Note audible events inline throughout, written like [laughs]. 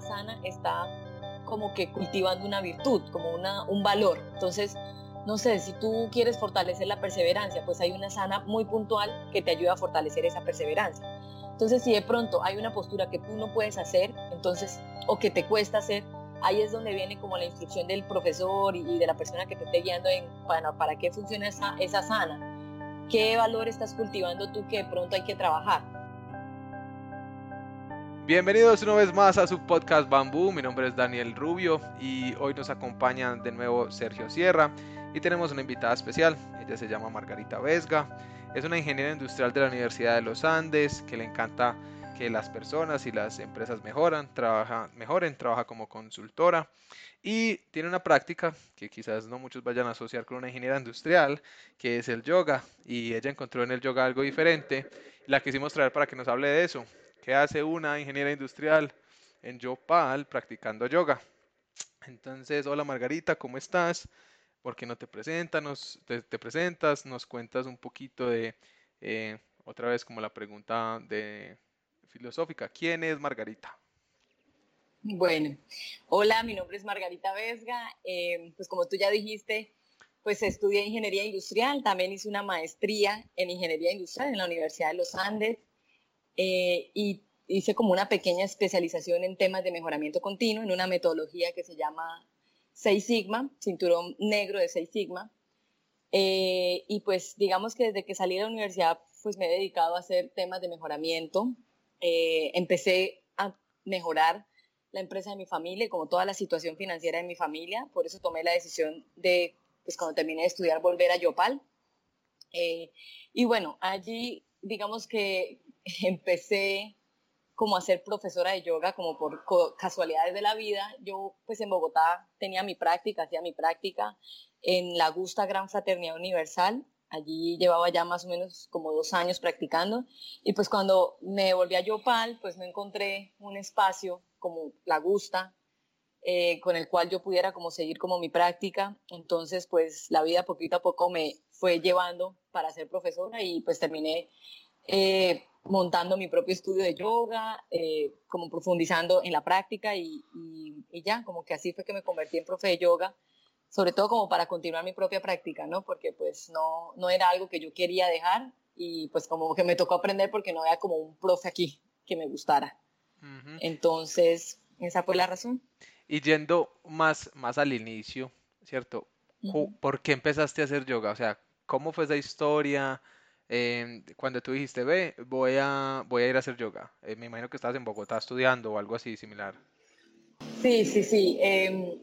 asana está como que cultivando una virtud, como una, un valor. Entonces, no sé, si tú quieres fortalecer la perseverancia, pues hay una sana muy puntual que te ayuda a fortalecer esa perseverancia. Entonces, si de pronto hay una postura que tú no puedes hacer, entonces, o que te cuesta hacer, ahí es donde viene como la instrucción del profesor y, de la persona que te esté guiando en para, para qué funciona esa, esa sana. ¿Qué valor estás cultivando tú que de pronto hay que trabajar? Bienvenidos una vez más a su podcast Bambú. Mi nombre es Daniel Rubio y hoy nos acompaña de nuevo Sergio Sierra y tenemos una invitada especial. Ella se llama Margarita Vesga. Es una ingeniera industrial de la Universidad de los Andes que le encanta que las personas y las empresas mejoran, trabaja, mejoren, trabaja como consultora y tiene una práctica que quizás no muchos vayan a asociar con una ingeniera industrial, que es el yoga. Y ella encontró en el yoga algo diferente. La quisimos traer para que nos hable de eso. ¿Qué hace una ingeniera industrial en Yopal practicando yoga? Entonces, hola Margarita, ¿cómo estás? ¿Por qué no te presentas? te, presentas, nos cuentas un poquito de, eh, otra vez como la pregunta de filosófica, ¿quién es Margarita? Bueno, hola, mi nombre es Margarita Vesga, eh, pues como tú ya dijiste, pues estudié ingeniería industrial, también hice una maestría en ingeniería industrial en la Universidad de los Andes eh, y hice como una pequeña especialización en temas de mejoramiento continuo en una metodología que se llama Seis Sigma, cinturón negro de Seis Sigma. Eh, y pues digamos que desde que salí de la universidad pues me he dedicado a hacer temas de mejoramiento. Eh, empecé a mejorar la empresa de mi familia y como toda la situación financiera de mi familia. Por eso tomé la decisión de, pues cuando terminé de estudiar, volver a Yopal. Eh, y bueno, allí digamos que [laughs] empecé como a ser profesora de yoga, como por casualidades de la vida. Yo pues en Bogotá tenía mi práctica, hacía mi práctica en la Gusta Gran Fraternidad Universal. Allí llevaba ya más o menos como dos años practicando. Y pues cuando me volví a Yopal, pues no encontré un espacio como la Gusta, eh, con el cual yo pudiera como seguir como mi práctica. Entonces, pues la vida poquito a poco me fue llevando para ser profesora y pues terminé eh, montando mi propio estudio de yoga, eh, como profundizando en la práctica y, ya, como que así fue que me convertí en profe de yoga, sobre todo como para continuar mi propia práctica, ¿no? Porque pues no, no era algo que yo quería dejar y pues como que me tocó aprender porque no había como un profe aquí que me gustara. Entonces, esa fue la razón. Y yendo más, más al inicio, ¿cierto? ¿Por qué empezaste a hacer yoga? O sea, ¿cómo fue esa historia? Em, cuando tú dijiste, ve, voy a, voy a ir a hacer yoga, eh, me imagino que estabas en Bogotá estudiando o algo así similar. Sí, sí, sí. Em,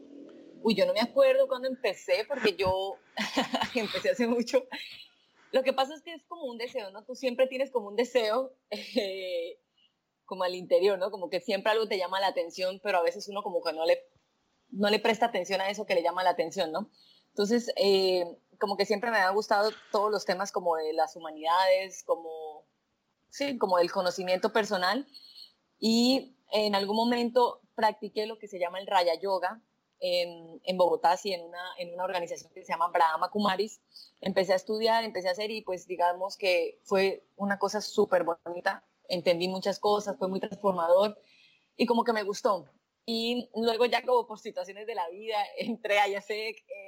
uy, yo no me acuerdo cuando empecé, porque yo [laughs] empecé hace mucho. Lo que pasa es que es como un deseo, ¿no? Tú siempre tienes como un deseo, eh, como al interior, ¿no? Como que siempre algo te llama la atención, pero a veces uno como que no le, no le presta atención a eso que le llama la atención, ¿no? Entonces, eh, como que siempre me han gustado todos los temas como de las humanidades, como, sí, como del conocimiento personal. Y en algún momento practiqué lo que se llama el Raya Yoga en, en Bogotá, sí, en una, en una organización que se llama Brahma Kumaris. Empecé a estudiar, empecé a hacer y pues digamos que fue una cosa súper bonita. Entendí muchas cosas, fue muy transformador y como que me gustó. Y luego ya como por situaciones de la vida [laughs] entré a YASEC, eh,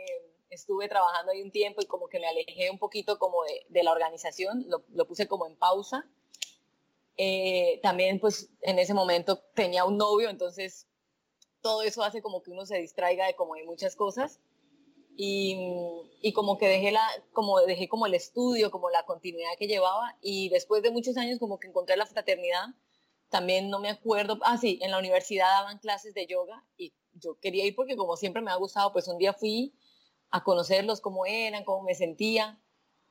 estuve trabajando ahí un tiempo y como que me alejé un poquito como de, la organización, lo, lo, puse como en pausa. Eh, también pues en ese momento tenía un novio, entonces todo eso hace como que uno se distraiga de como de muchas cosas. Y, y, como que dejé la como dejé como el estudio como la continuidad que llevaba y después de muchos años como que encontré la fraternidad también no me acuerdo ah sí en la universidad daban clases de yoga y yo quería ir porque como siempre me ha gustado pues un día fui a conocerlos cómo eran, cómo me sentía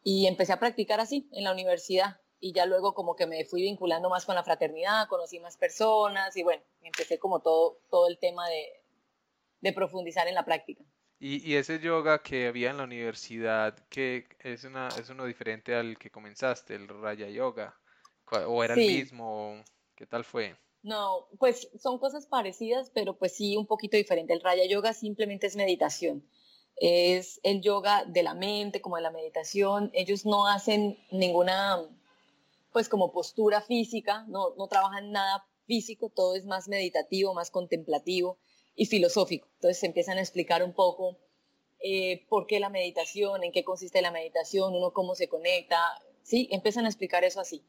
y empecé a practicar así en la universidad y ya luego como que me fui vinculando más con la fraternidad, conocí más personas y bueno, empecé como todo, todo el tema de, de profundizar en la práctica. Y, y, ese yoga que había en la universidad, que es, una, es uno diferente al que comenzaste, el Raya Yoga, o era el mismo, ¿qué tal fue? No, pues son cosas parecidas, pero pues sí un poquito diferente. El Raya Yoga simplemente es meditación es el yoga de la mente, como de la meditación. Ellos no hacen ninguna, pues como postura física, no, no trabajan nada físico, todo es más meditativo, más contemplativo y filosófico. Entonces se empiezan a explicar un poco eh, por qué la meditación, en qué consiste la meditación, uno cómo se conecta, ¿sí? Empiezan a explicar eso así.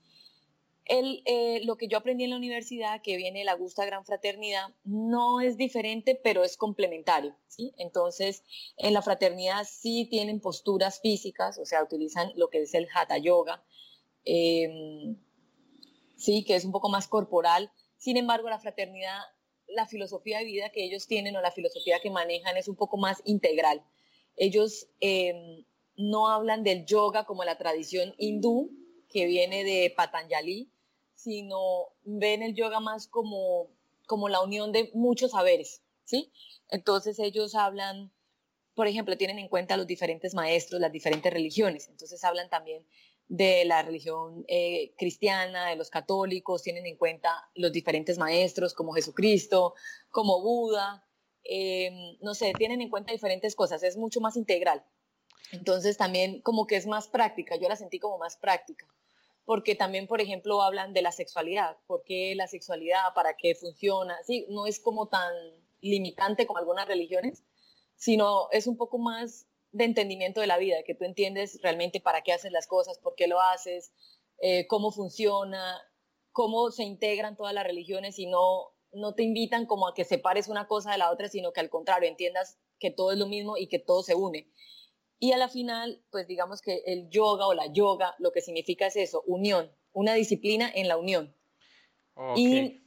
Eh, lo que yo aprendí en la universidad, que viene la Gusta Gran Fraternidad, no es diferente, pero es complementario. Entonces, en la fraternidad sí tienen posturas físicas, o sea, utilizan lo que es el Hatha Yoga, em, sí, que es un poco más corporal. Sin embargo, la fraternidad, la filosofía de vida que ellos tienen o la filosofía que manejan es un poco más integral. Ellos em, no hablan del yoga como la tradición hindú, que viene de Patanjali, sino ven el yoga más como, como la unión de muchos saberes, ¿sí? Entonces ellos hablan, por ejemplo, tienen en cuenta los diferentes maestros, las diferentes religiones, entonces hablan también de la religión eh, cristiana, de los católicos, tienen en cuenta los diferentes maestros como Jesucristo, como Buda, em, no sé, tienen en cuenta diferentes cosas, es mucho más integral. Entonces también como que es más práctica, yo la sentí como más práctica porque también, por ejemplo, hablan de la sexualidad, por qué la sexualidad, para qué funciona, sí, no es como tan limitante como algunas religiones, sino es un poco más de entendimiento de la vida, que tú entiendes realmente para qué haces las cosas, por qué lo haces, eh, cómo funciona, cómo se integran todas las religiones y no, no te invitan como a que separes una cosa de la otra, sino que al contrario, entiendas que todo es lo mismo y que todo se une. Y a la final, pues digamos que el yoga o la yoga lo que significa es eso, unión, una disciplina en la unión. Y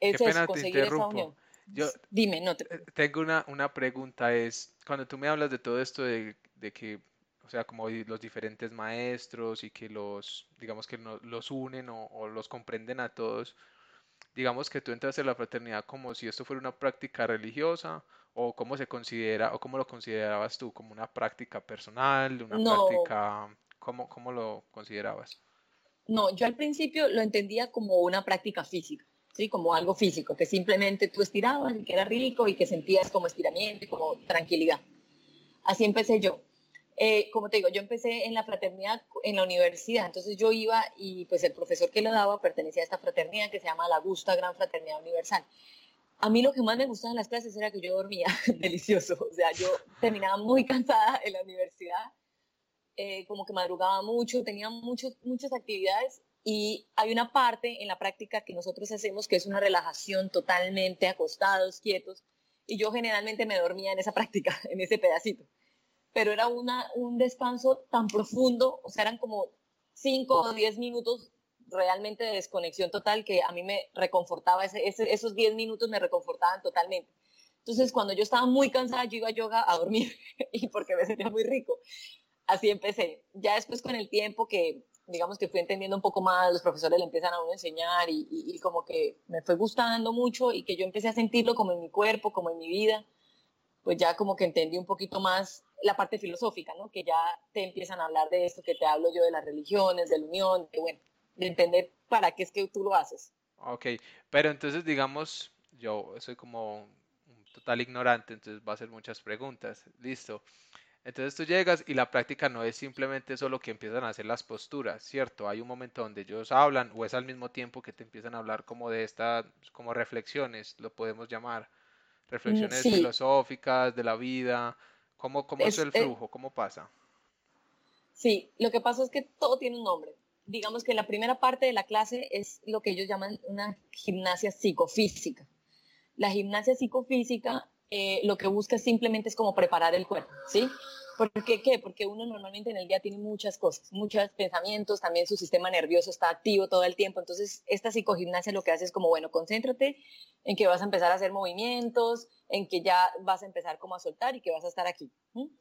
es conseguir esa unión. Yo Dime, no te... Eh, tengo una, una pregunta, es, cuando tú me hablas de todo esto de, de que, o sea, como los diferentes maestros y que los, digamos que los unen o, o los comprenden a todos, digamos que tú entras en la fraternidad como si esto fuera una práctica religiosa o cómo se considera o cómo lo considerabas tú como una práctica personal, una práctica, ¿cómo, ¿cómo lo considerabas? No, yo al principio lo entendía como una práctica física, ¿sí? como algo físico, que simplemente tú estirabas y que era rico y que sentías como estiramiento y como tranquilidad. Así empecé yo. Eh, como te digo, yo empecé en la fraternidad en la universidad, entonces yo iba y pues el profesor que lo daba pertenecía a esta fraternidad que se llama la Gusta Gran Fraternidad Universal. A mí lo que más me gustaba en las clases era que yo dormía [laughs] delicioso, o sea, yo terminaba muy cansada en la universidad, eh, como que madrugaba mucho, tenía muchos, muchas actividades. Y hay una parte en la práctica que nosotros hacemos que es una relajación totalmente acostados, quietos, y yo generalmente me dormía en esa práctica, [laughs] en ese pedacito. Pero era una, un descanso tan profundo, o sea, eran como cinco o diez minutos realmente de desconexión total que a mí me reconfortaba, ese, esos diez minutos me reconfortaban totalmente. Entonces, cuando yo estaba muy cansada, yo iba a yoga a dormir [laughs] y porque me sentía muy rico. Así empecé. Ya después con el tiempo que, digamos que fui entendiendo un poco más, los profesores le empiezan a uno enseñar y, y como que me fue gustando mucho y que yo empecé a sentirlo como en mi cuerpo, como en mi vida, pues ya como que entendí un poquito más la parte filosófica, ¿no? Que ya te empiezan a hablar de esto, que te hablo yo de las religiones, de la unión, de, bueno, de entender para qué es que tú lo haces. Ok, pero entonces digamos, yo soy como un total ignorante, entonces va a hacer muchas preguntas, listo. Entonces tú llegas y la práctica no es simplemente solo que empiezan a hacer las posturas, ¿cierto? Hay un momento donde ellos hablan o es al mismo tiempo que te empiezan a hablar como de estas, como reflexiones, lo podemos llamar, reflexiones filosóficas de la vida, ¿Cómo, cómo es, el eh, flujo? ¿Cómo pasa? Sí, lo que pasa es que todo tiene un nombre. Digamos que la primera parte de la clase es lo que ellos llaman una gimnasia psicofísica. La gimnasia psicofísica eh, lo que busca simplemente es como preparar el cuerpo, ¿sí? ¿Por qué? Porque uno normalmente en el día tiene muchas cosas, muchos pensamientos, también su sistema nervioso está activo todo el tiempo. Entonces, esta psicogimnasia lo que hace es como, bueno, concéntrate en que vas a empezar a hacer movimientos, en que ya vas a empezar como a soltar y que vas a estar aquí.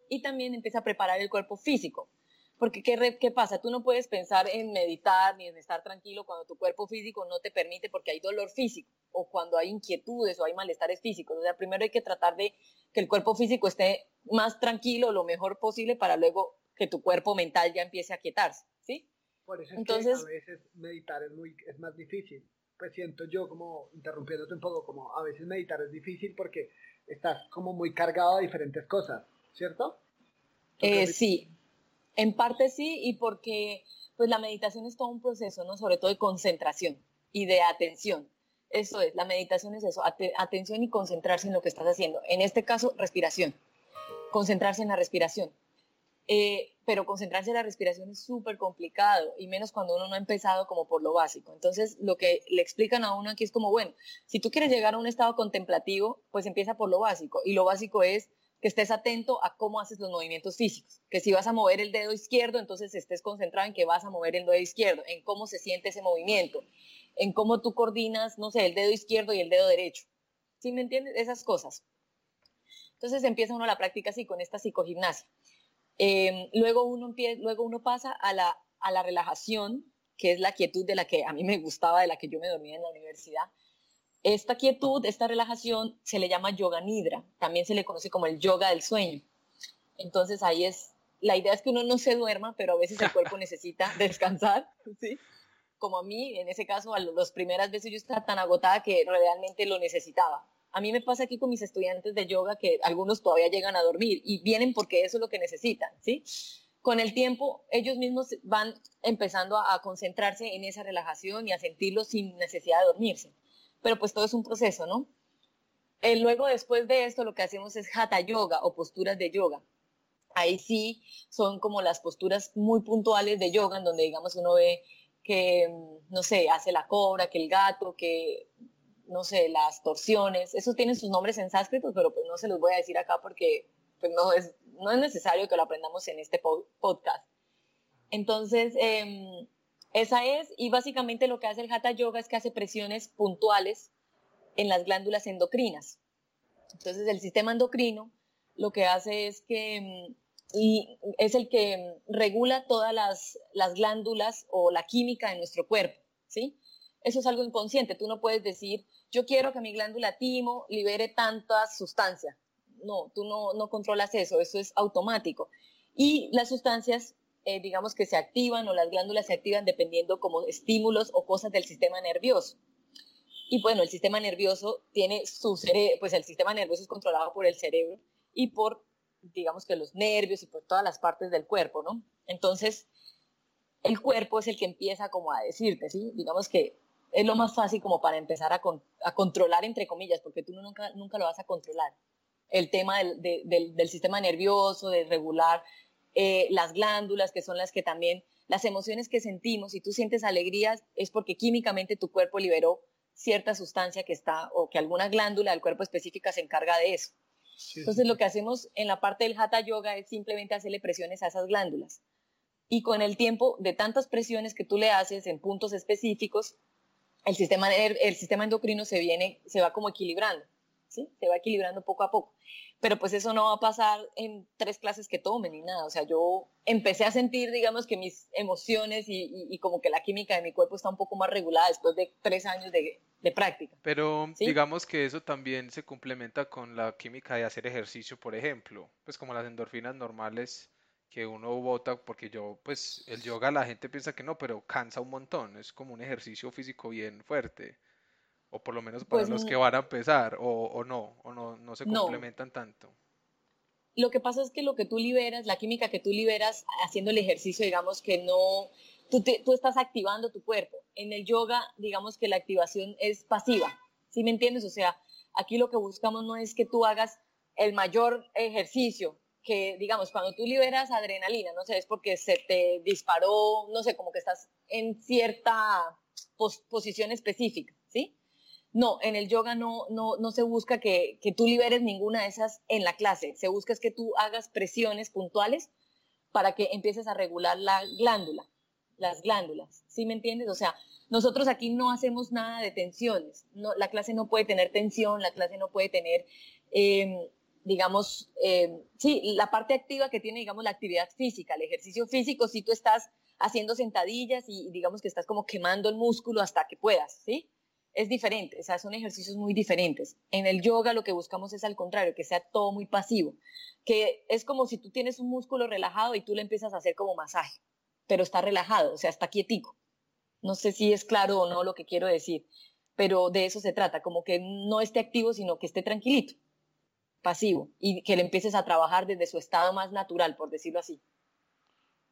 Y también empieza a preparar el cuerpo físico. Porque ¿qué, ¿qué pasa? Tú no puedes pensar en meditar ni en estar tranquilo cuando tu cuerpo físico no te permite porque hay dolor físico o cuando hay inquietudes o hay malestares físicos. O sea, primero hay que tratar de que el cuerpo físico esté más tranquilo lo mejor posible para luego que tu cuerpo mental ya empiece a quietarse, ¿sí? Por eso es Entonces, que a veces meditar es, muy, es más difícil. Pues siento yo como, interrumpiéndote un poco, como a veces meditar es difícil porque estás como muy cargado de diferentes cosas, ¿cierto? Eh, sí, en parte sí, y porque pues la meditación es todo un proceso, ¿no? Sobre todo de concentración y de atención. Eso es, la meditación es eso, atención y concentrarse en lo que estás haciendo. En este caso, respiración. Concentrarse en la respiración. Eh, pero concentrarse en la respiración es súper complicado y menos cuando uno no ha empezado como por lo básico. Entonces, lo que le explican a uno aquí es como, bueno, si tú quieres llegar a un estado contemplativo, pues empieza por lo básico. Y lo básico es que estés atento a cómo haces los movimientos físicos. Que si vas a mover el dedo izquierdo, entonces estés concentrado en que vas a mover el dedo izquierdo, en cómo se siente ese movimiento, en cómo tú coordinas, no sé, el dedo izquierdo y el dedo derecho. ¿Sí me entiendes? Esas cosas. Entonces empieza uno la práctica así, con esta psicogimnasia. Em, luego, uno luego uno pasa a la, a la relajación, que es la quietud de la que a mí me gustaba, de la que yo me dormía en la universidad. Esta quietud, esta relajación se le llama yoga nidra, también se le conoce como el yoga del sueño. Entonces ahí es, la idea es que uno no se duerma, pero a veces el cuerpo [laughs] necesita descansar, ¿sí? Como a mí, en ese caso, a las primeras veces yo estaba tan agotada que realmente lo necesitaba. A mí me pasa aquí con mis estudiantes de yoga que algunos todavía llegan a dormir y vienen porque eso es lo que necesitan, ¿sí? Con el tiempo, ellos mismos van empezando a, concentrarse en esa relajación y a sentirlo sin necesidad de dormirse. Pero pues todo es un proceso, ¿no? Luego, después de esto, lo que hacemos es hatha yoga o posturas de yoga. Ahí sí son como las posturas muy puntuales de yoga, en donde, digamos, uno ve que, no sé, hace la cobra, que el gato, que no sé, las torsiones, eso tiene sus nombres en sánscrito, pero pues no se los voy a decir acá porque pues no, es, no es necesario que lo aprendamos en este podcast. Entonces, em, esa es, y básicamente lo que hace el Hatha Yoga es que hace presiones puntuales en las glándulas endocrinas. Entonces, el sistema endocrino lo que hace es que em, y es el que em, regula todas las, las glándulas o la química de nuestro cuerpo, ¿sí? Eso es algo inconsciente. Tú no puedes decir, yo quiero que mi glándula timo libere tanta sustancia. No, tú no, no controlas eso, eso es automático. Y las sustancias, eh, digamos que se activan o las glándulas se activan dependiendo como estímulos o cosas del sistema nervioso. Y bueno, el sistema nervioso tiene su cerebro, pues el sistema nervioso es controlado por el cerebro y por, digamos que los nervios y por todas las partes del cuerpo, ¿no? Entonces, el cuerpo es el que empieza como a decirte, ¿sí? Digamos que es lo más fácil como para empezar a, controlar, entre comillas, porque tú nunca, nunca lo vas a controlar. El tema del, sistema nervioso, de regular eh, las glándulas, que son las que también, las emociones que sentimos, si tú sientes alegrías, es porque químicamente tu cuerpo liberó cierta sustancia que está, o que alguna glándula del cuerpo específica se encarga de eso. Entonces lo que hacemos en la parte del hatha yoga es simplemente hacerle presiones a esas glándulas. Y con el tiempo de tantas presiones que tú le haces en puntos específicos, el sistema, el sistema endocrino se viene, se va como equilibrando, ¿sí? Se va equilibrando poco a poco. Pero pues eso no va a pasar en tres clases que tomen ni nada. O sea, yo empecé a sentir, digamos, que mis emociones y, como que la química de mi cuerpo está un poco más regulada después de tres años de, práctica. Pero digamos que eso también se complementa con la química de hacer ejercicio, por ejemplo. Pues como las endorfinas normales que uno vota, porque yo, pues el yoga la gente piensa que no, pero cansa un montón, es como un ejercicio físico bien fuerte, o por lo menos para pues los que van a empezar, o, no, o no, no se complementan tanto. Lo que pasa es que lo que tú liberas, la química que tú liberas haciendo el ejercicio, digamos que no, tú, tú estás activando tu cuerpo. En el yoga, digamos que la activación es pasiva, ¿sí me entiendes? O sea, aquí lo que buscamos no es que tú hagas el mayor ejercicio, que, digamos, cuando tú liberas adrenalina, no sé, es porque se te disparó, no sé, como que estás en cierta posición específica, ¿sí? No, en el yoga no, no, no se busca que, que, tú liberes ninguna de esas en la clase, se busca es que tú hagas presiones puntuales para que empieces a regular la glándula, las glándulas, ¿sí me entiendes? O sea, nosotros aquí no hacemos nada de tensiones, no, la clase no puede tener tensión, la clase no puede tener... Eh, digamos, eh, sí, la parte activa que tiene, digamos, la actividad física, el ejercicio físico, si tú estás haciendo sentadillas y, digamos que estás como quemando el músculo hasta que puedas, ¿sí? Es diferente, o sea, son ejercicios muy diferentes. En el yoga lo que buscamos es al contrario, que sea todo muy pasivo, que es como si tú tienes un músculo relajado y tú le empiezas a hacer como masaje, pero está relajado, o sea, está quietico. No sé si es claro o no lo que quiero decir, pero de eso se trata, como que no esté activo, sino que esté tranquilito pasivo y que le empieces a trabajar desde su estado más natural, por decirlo así.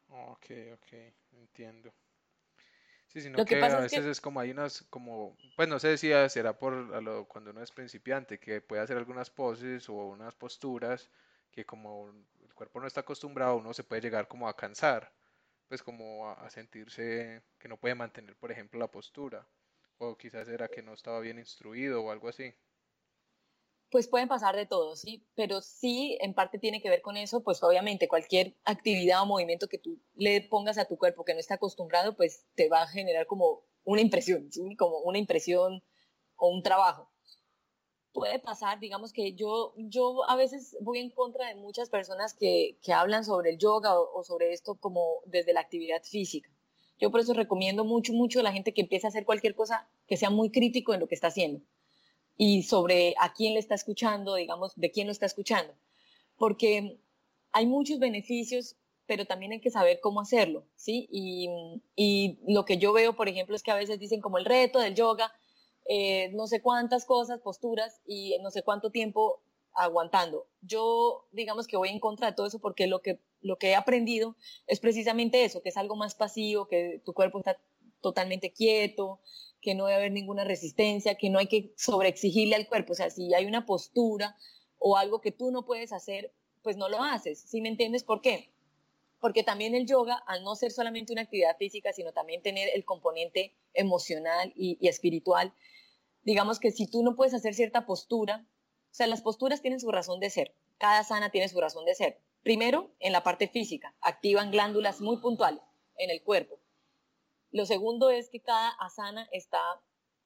Ok, ok, entiendo. Sí, sino que, a veces es, como hay unas, como, pues no sé si será por lo, cuando uno es principiante, que puede hacer algunas poses o unas posturas que como el cuerpo no está acostumbrado, uno se puede llegar como a cansar, pues como a, sentirse que no puede mantener, por ejemplo, la postura, o quizás era que no estaba bien instruido o algo así. Pues pueden pasar de todo, sí, pero sí en parte tiene que ver con eso, pues obviamente cualquier actividad o movimiento que tú le pongas a tu cuerpo que no está acostumbrado, pues te va a generar como una impresión, ¿sí? como una impresión o un trabajo. Puede pasar, digamos que yo, yo a veces voy en contra de muchas personas que, que hablan sobre el yoga o, o sobre esto como desde la actividad física. Yo por eso recomiendo mucho, mucho a la gente que empiece a hacer cualquier cosa que sea muy crítico en lo que está haciendo y sobre a quién le está escuchando, digamos, de quién lo está escuchando. Porque hay muchos beneficios, pero también hay que saber cómo hacerlo, ¿sí? Y, lo que yo veo, por ejemplo, es que a veces dicen como el reto del yoga, eh, no sé cuántas cosas, posturas y no sé cuánto tiempo aguantando. Yo, digamos que voy en contra de todo eso porque lo que, lo que he aprendido es precisamente eso, que es algo más pasivo, que tu cuerpo está totalmente quieto, que no debe haber ninguna resistencia, que no hay que sobreexigirle al cuerpo. O sea, si hay una postura o algo que tú no puedes hacer, pues no lo haces. ¿Sí me entiendes por qué? Porque también el yoga, al no ser solamente una actividad física, sino también tener el componente emocional y, espiritual, digamos que si tú no puedes hacer cierta postura, o sea, las posturas tienen su razón de ser. Cada sana tiene su razón de ser. Primero, en la parte física, activan glándulas muy puntuales en el cuerpo lo segundo es que cada asana está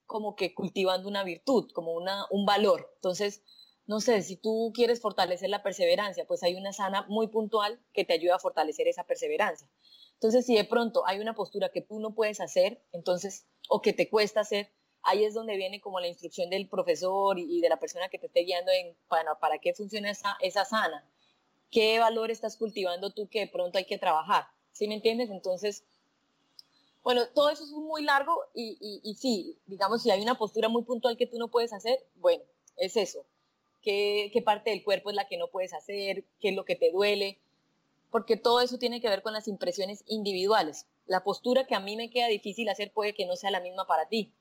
como que cultivando una virtud, como una, un valor. Entonces, no sé, si tú quieres fortalecer la perseverancia, pues hay una asana muy puntual que te ayuda a fortalecer esa perseverancia. Entonces, si de pronto hay una postura que tú no puedes hacer, entonces, o que te cuesta hacer, ahí es donde viene como la instrucción del profesor y, de la persona que te esté guiando en para, para qué funciona esa, esa sana, qué valor estás cultivando tú que de pronto hay que trabajar. ¿Sí me entiendes? Entonces, bueno, todo eso es muy largo y, sí, digamos, si hay una postura muy puntual que tú no puedes hacer, bueno, es eso. ¿Qué, ¿Qué parte del cuerpo es la que no puedes hacer? ¿Qué es lo que te duele? Porque todo eso tiene que ver con las impresiones individuales. La postura que a mí me queda difícil hacer puede que no sea la misma para ti.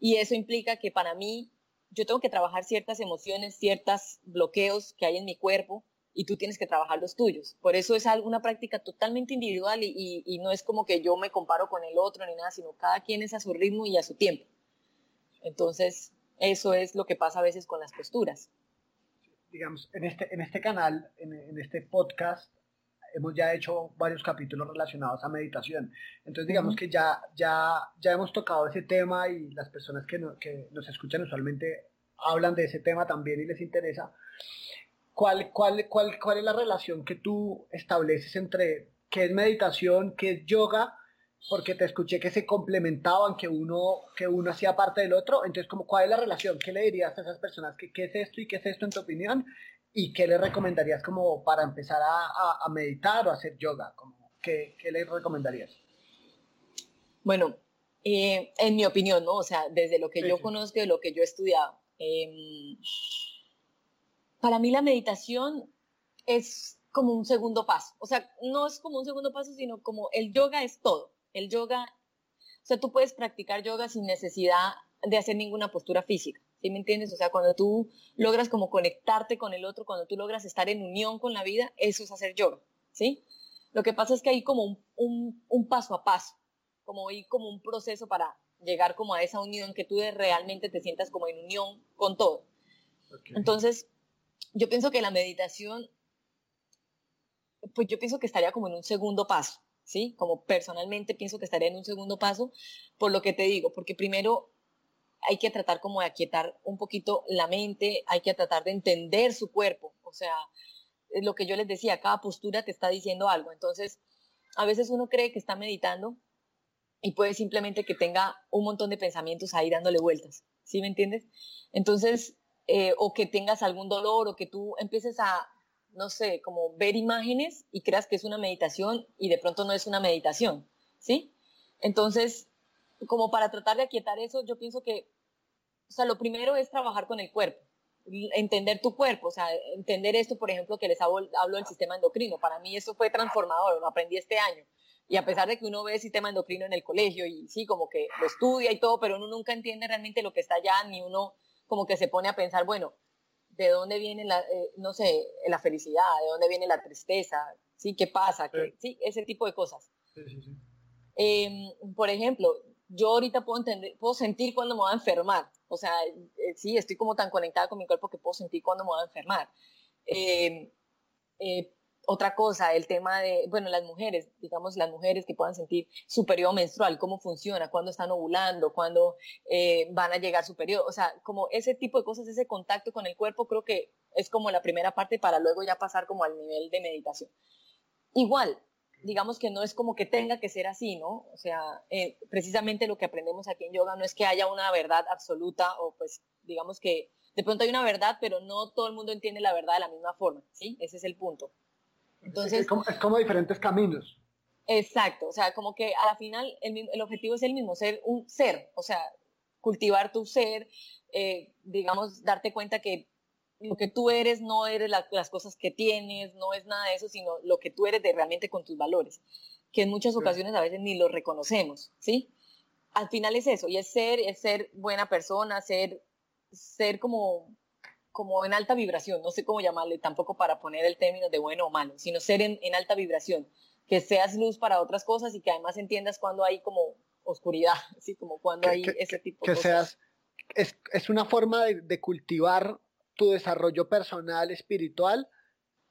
Y eso implica que para mí yo tengo que trabajar ciertas emociones, ciertos bloqueos que hay en mi cuerpo y tú tienes que trabajar los tuyos. Por eso es una práctica totalmente individual y, no es como que yo me comparo con el otro ni nada, sino cada quien es a su ritmo y a su tiempo. Entonces, eso es lo que pasa a veces con las posturas. Digamos, en este, en este canal, en, este podcast, hemos ya hecho varios capítulos relacionados a meditación. Entonces, digamos que ya, ya, ya hemos tocado ese tema y las personas que, que nos escuchan usualmente hablan de ese tema también y les interesa. ¿Cuál, cuál, cuál, cuál es la relación que tú estableces entre qué es meditación, qué es yoga? Porque te escuché que se complementaban, que uno, que uno hacía parte del otro. Entonces, como, ¿cuál es la relación? ¿Qué le dirías a esas personas? ¿Qué, qué es esto y qué es esto en tu opinión? ¿Y qué le recomendarías como para empezar a, a, meditar o a hacer yoga? Como, ¿qué, ¿Qué le recomendarías? Bueno, eh, en mi opinión, ¿no? O sea, desde lo que yo conozco, de lo que yo he estudiado. Eh, para mí la meditación es como un segundo paso. O sea, no es como un segundo paso, sino como el yoga es todo. El yoga, o sea, tú puedes practicar yoga sin necesidad de hacer ninguna postura física. ¿Sí me entiendes? O sea, cuando tú logras como conectarte con el otro, cuando tú logras estar en unión con la vida, eso es hacer yoga. ¿Sí? Lo que pasa es que hay como un, paso a paso, como hay como un proceso para llegar como a esa unión que tú realmente te sientas como en unión con todo. Entonces, yo pienso que la meditación, pues yo pienso que estaría como en un segundo paso, ¿sí? Como personalmente pienso que estaría en un segundo paso, por lo que te digo, porque primero hay que tratar como de aquietar un poquito la mente, hay que tratar de entender su cuerpo, o sea, lo que yo les decía, cada postura te está diciendo algo, entonces a veces uno cree que está meditando y puede simplemente que tenga un montón de pensamientos ahí dándole vueltas, ¿sí me entiendes? Entonces, eh, o que tengas algún dolor o que tú empieces a, no sé, como ver imágenes y creas que es una meditación y de pronto no es una meditación, ¿sí? Entonces, como para tratar de aquietar eso, yo pienso que, o sea, lo primero es trabajar con el cuerpo, entender tu cuerpo, o sea, entender esto, por ejemplo, que les hablo, hablo del sistema endocrino. Para mí eso fue transformador, lo aprendí este año. Y a pesar de que uno ve el sistema endocrino en el colegio y sí, como que lo estudia y todo, pero uno nunca entiende realmente lo que está allá, ni uno como que se pone a pensar, bueno, ¿de dónde viene la, eh, no sé, la felicidad? ¿De dónde viene la tristeza? ¿Sí? ¿Qué pasa? ¿Qué, sí, ese tipo de cosas. Sí, sí, sí. Em, por ejemplo, yo ahorita puedo, entender, puedo sentir cuando me voy a enfermar. O sea, eh, sí, estoy como tan conectada con mi cuerpo que puedo sentir cuando me voy a enfermar. Em, eh, otra cosa, el tema de, bueno, las mujeres, digamos, las mujeres que puedan sentir su periodo menstrual, cómo funciona, cuándo están ovulando, cuándo eh, van a llegar su periodo, o sea, como ese tipo de cosas, ese contacto con el cuerpo, creo que es como la primera parte para luego ya pasar como al nivel de meditación. Igual, digamos que no es como que tenga que ser así, ¿no? O sea, eh, precisamente lo que aprendemos aquí en yoga no es que haya una verdad absoluta o pues digamos que de pronto hay una verdad, pero no todo el mundo entiende la verdad de la misma forma, ¿sí? Ese es el punto. Entonces, es como, diferentes caminos. Exacto, o sea, como que a la final el, el, objetivo es el mismo, ser un ser, o sea, cultivar tu ser, eh, digamos, darte cuenta que lo que tú eres no eres las cosas que tienes, no es nada de eso, sino lo que tú eres de realmente con tus valores, que en muchas ocasiones a veces ni lo reconocemos, ¿sí? Al final es eso, y es ser, es ser buena persona, ser, ser como como en alta vibración, no sé cómo llamarle tampoco para poner el término de bueno o malo, sino ser en, alta vibración, que seas luz para otras cosas y que además entiendas cuando hay como oscuridad, [laughs] así como cuando hay ese tipo de cosas. Seas, es, es una forma de, cultivar tu desarrollo personal, espiritual,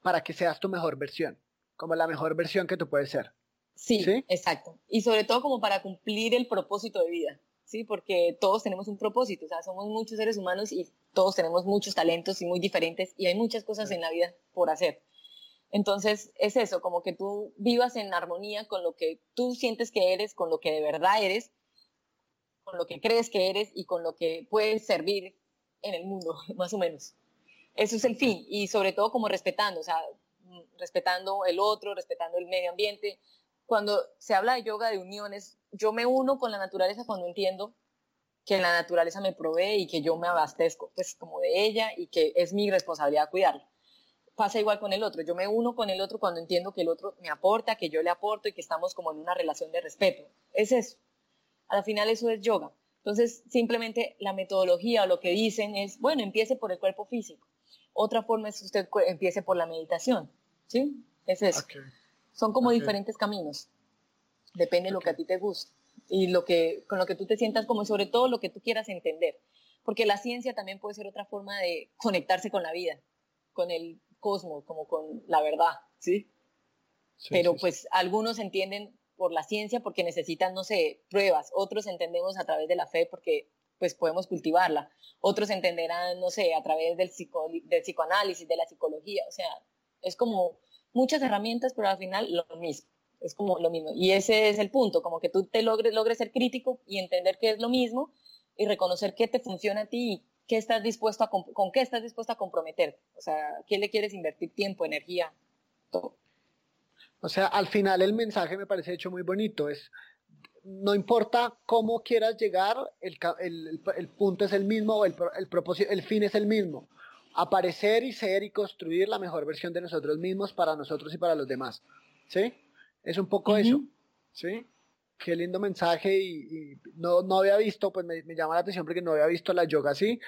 para que seas tu mejor versión, como la mejor versión que tú puedes ser. sí, exacto. Y sobre todo como para cumplir el propósito de vida. ¿Sí? Porque todos tenemos un propósito, o sea, somos muchos seres humanos y todos tenemos muchos talentos y muy diferentes y hay muchas cosas en la vida por hacer. Entonces, es eso, como que tú vivas en armonía con lo que tú sientes que eres, con lo que de verdad eres, con lo que crees que eres y con lo que puedes servir en el mundo, [laughs] más o menos. Eso es el fin y sobre todo como respetando, o sea, respetando el otro, respetando el medio ambiente. Cuando se habla de yoga de uniones, yo me uno con la naturaleza cuando entiendo que la naturaleza me provee y que yo me abastezco pues como de ella y que es mi responsabilidad cuidarla. Pasa igual con el otro, yo me uno con el otro cuando entiendo que el otro me aporta, que yo le aporto y que estamos como en una relación de respeto. Es eso. Al final eso es yoga. Entonces simplemente la metodología o lo que dicen es, bueno, empiece por el cuerpo físico. Otra forma es que usted empiece por la meditación. ¿Sí? Es eso. Son como diferentes caminos. Depende de lo que a ti te guste y lo que, con lo que tú te sientas como sobre todo lo que tú quieras entender. Porque la ciencia también puede ser otra forma de conectarse con la vida, con el cosmos, como con la verdad, ¿sí? Pero pues algunos entienden por la ciencia porque necesitan, no sé, pruebas, otros entendemos a través de la fe porque pues podemos cultivarla, otros entenderán, no sé, a través del, del psicoanálisis, de la psicología, o sea, es como muchas herramientas, pero al final lo mismo es como lo mismo. Y ese es el punto, como que tú te logres, logres ser crítico y entender que es lo mismo y reconocer qué te funciona a ti y qué estás dispuesto a, con qué estás dispuesto a comprometerte. O sea, ¿qué le quieres invertir tiempo, energía, todo? O sea, al final el mensaje me parece hecho muy bonito, es no importa cómo quieras llegar, el, el, el punto es el mismo, el, el, propósito, el fin es el mismo. Aparecer y ser y construir la mejor versión de nosotros mismos para nosotros y para los demás. ¿Sí? Es un poco eso, ¿sí? Qué lindo mensaje y, no, no había visto, pues me, llama la atención porque no había visto la yoga así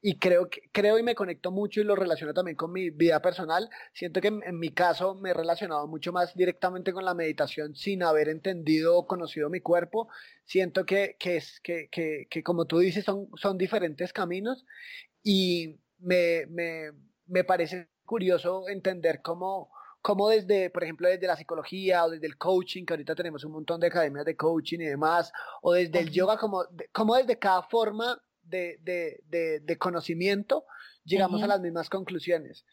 y creo, que, creo y me conecto mucho y lo relaciono también con mi vida personal. Siento que en, mi caso me he relacionado mucho más directamente con la meditación sin haber entendido o conocido mi cuerpo. Siento que, que, es, que, que, que como tú dices son, son diferentes caminos y me, me, me parece curioso entender cómo como desde, por ejemplo, desde la psicología o desde el coaching, que ahorita tenemos un montón de academias de coaching y demás, o desde el yoga, como, como desde cada forma de, de, de, conocimiento llegamos a las mismas conclusiones.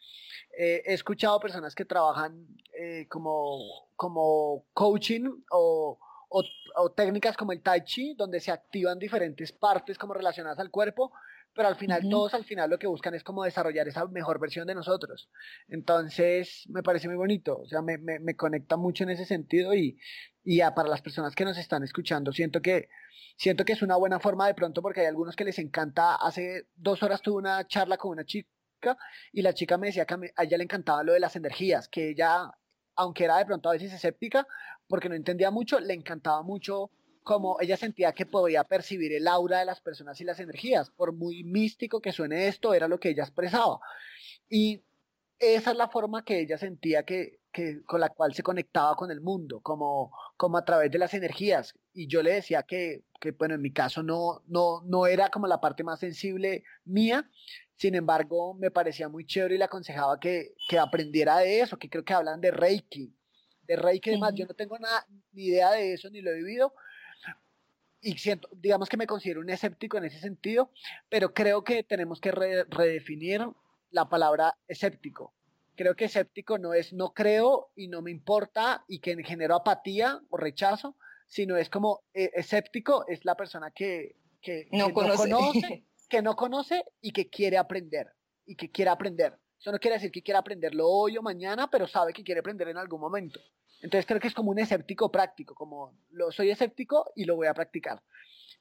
Eh, he escuchado personas que trabajan eh, como, como coaching o, o, o, técnicas como el tai chi, donde se activan diferentes partes como relacionadas al cuerpo, pero al final, todos al final lo que buscan es como desarrollar esa mejor versión de nosotros. Entonces, me parece muy bonito, o sea, me, me, me conecta mucho en ese sentido y, y para las personas que nos están escuchando, siento que, siento que es una buena forma de pronto porque hay algunos que les encanta, hace dos horas tuve una charla con una chica y la chica me decía que a ella le encantaba lo de las energías, que ella aunque era de pronto a veces escéptica, porque no entendía mucho, le encantaba mucho como ella sentía que podía percibir el aura de las personas y las energías. Por muy místico que suene esto, era lo que ella expresaba. Y esa es la forma que ella sentía que, que, con la cual se conectaba con el mundo, como, como a través de las energías. Y yo le decía que, que, bueno, en mi caso no, no, no era como la parte más sensible mía, sin embargo, me parecía muy chévere y le aconsejaba que, que aprendiera de eso, que creo que hablan de Reiki, de Reiki y demás. Yo no tengo nada, ni idea de eso, ni lo he vivido, y siento, digamos que me considero un escéptico en ese sentido, pero creo que tenemos que redefinir la palabra escéptico. Creo que escéptico no es no creo y no me importa y que genero apatía o rechazo, sino es como eh, escéptico es la persona que, que, no, conoce. [laughs] que no conoce y que quiere aprender y que quiere aprender. Eso no quiere decir que quiera aprenderlo hoy o mañana, pero sabe que quiere aprender en algún momento. Entonces creo que es como un escéptico práctico, como lo soy escéptico y lo voy a practicar.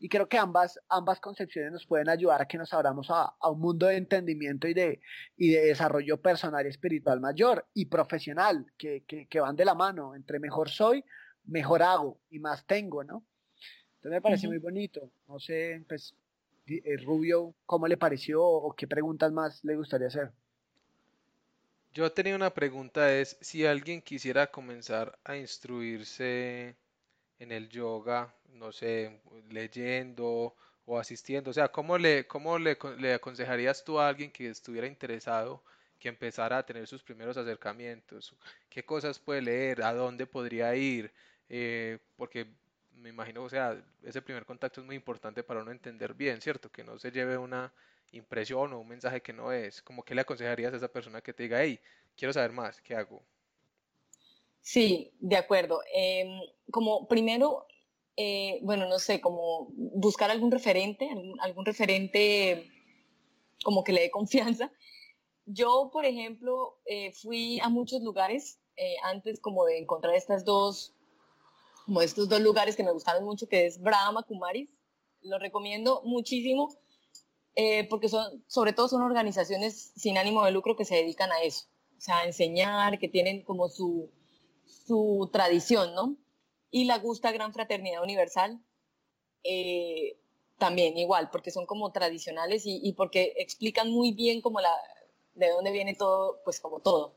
Y creo que ambas, ambas concepciones nos pueden ayudar a que nos abramos a, un mundo de entendimiento y de, y de desarrollo personal y espiritual mayor y profesional, que, que, van de la mano. Entre mejor soy, mejor hago y más tengo, ¿no? Entonces me parece muy bonito. No sé, pues, eh, Rubio, ¿cómo le pareció o qué preguntas más le gustaría hacer? Yo tenía una pregunta, es si alguien quisiera comenzar a instruirse en el yoga, no sé, leyendo o asistiendo, o sea, ¿cómo le, cómo le, aconsejarías tú a alguien que estuviera interesado que empezara a tener sus primeros acercamientos? ¿Qué cosas puede leer? ¿A dónde podría ir? Eh, porque me imagino, o sea, ese primer contacto es muy importante para uno entender bien, ¿cierto? Que no se lleve una impresión o un mensaje que no es, como que le aconsejarías a esa persona que te diga, hey, quiero saber más, ¿qué hago? Sí, de acuerdo. Em, como primero, eh, bueno, no sé, como buscar algún referente, algún, referente como que le dé confianza. Yo, por ejemplo, eh, fui a muchos lugares eh, antes como de encontrar estas dos, como estos dos lugares que me gustaron mucho, que es Brahma Kumaris. Lo recomiendo muchísimo eh, porque son, sobre todo son organizaciones sin ánimo de lucro que se dedican a eso, o sea, a enseñar, que tienen como su, su tradición, ¿no? Y la Gusta Gran Fraternidad Universal, eh, también igual, porque son como tradicionales y, y, porque explican muy bien como la, de dónde viene todo, pues como todo.